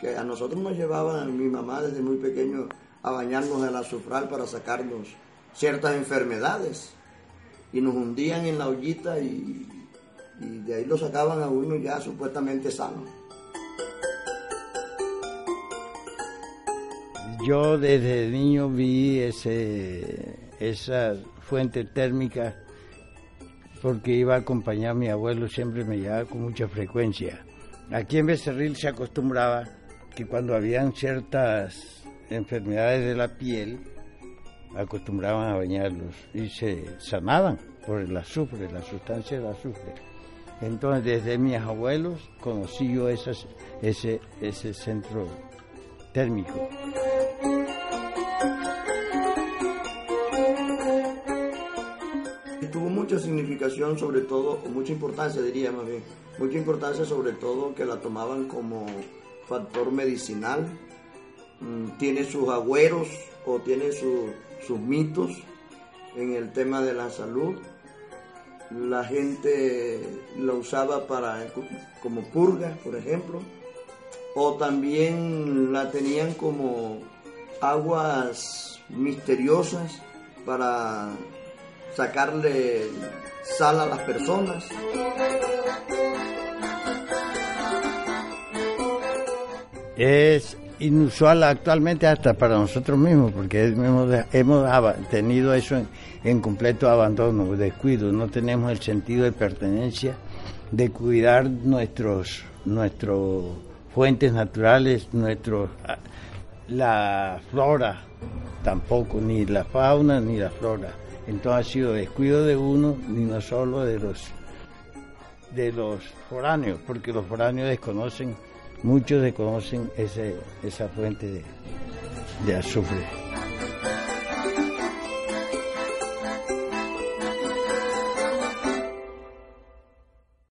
que a nosotros nos llevaban mi mamá desde muy pequeño a bañarnos la azufral para sacarnos ciertas enfermedades y nos hundían en la ollita y, de ahí lo sacaban a uno ya supuestamente sano. Yo desde niño vi ese, esa fuente térmica porque iba a acompañar a mi abuelo, siempre me llevaba con mucha frecuencia. Aquí en Becerril se acostumbraba que cuando habían ciertas enfermedades de la piel, acostumbraban a bañarlos y se sanaban por el azufre, la sustancia del azufre. Entonces, desde mis abuelos conocí yo esas, ese, ese centro térmico. Tuvo mucha significación, sobre todo, mucha importancia, diría más bien, mucha importancia sobre todo que la tomaban como factor medicinal, mm, tiene sus agüeros o tiene sus mitos en el tema de la salud. La gente la usaba para como purga, por ejemplo, o también la tenían como aguas misteriosas para sacarle sal a las personas. Es inusual actualmente hasta para nosotros mismos, porque hemos, hemos tenido eso en, completo abandono, descuido, no tenemos el sentido de pertenencia, de cuidar nuestros, nuestros fuentes naturales, nuestros, la flora tampoco, ni la fauna ni la flora. Entonces ha sido descuido de uno, ni no solo de los de los foráneos, porque los foráneos desconocen Muchos desconocen ese, esa fuente de azufre.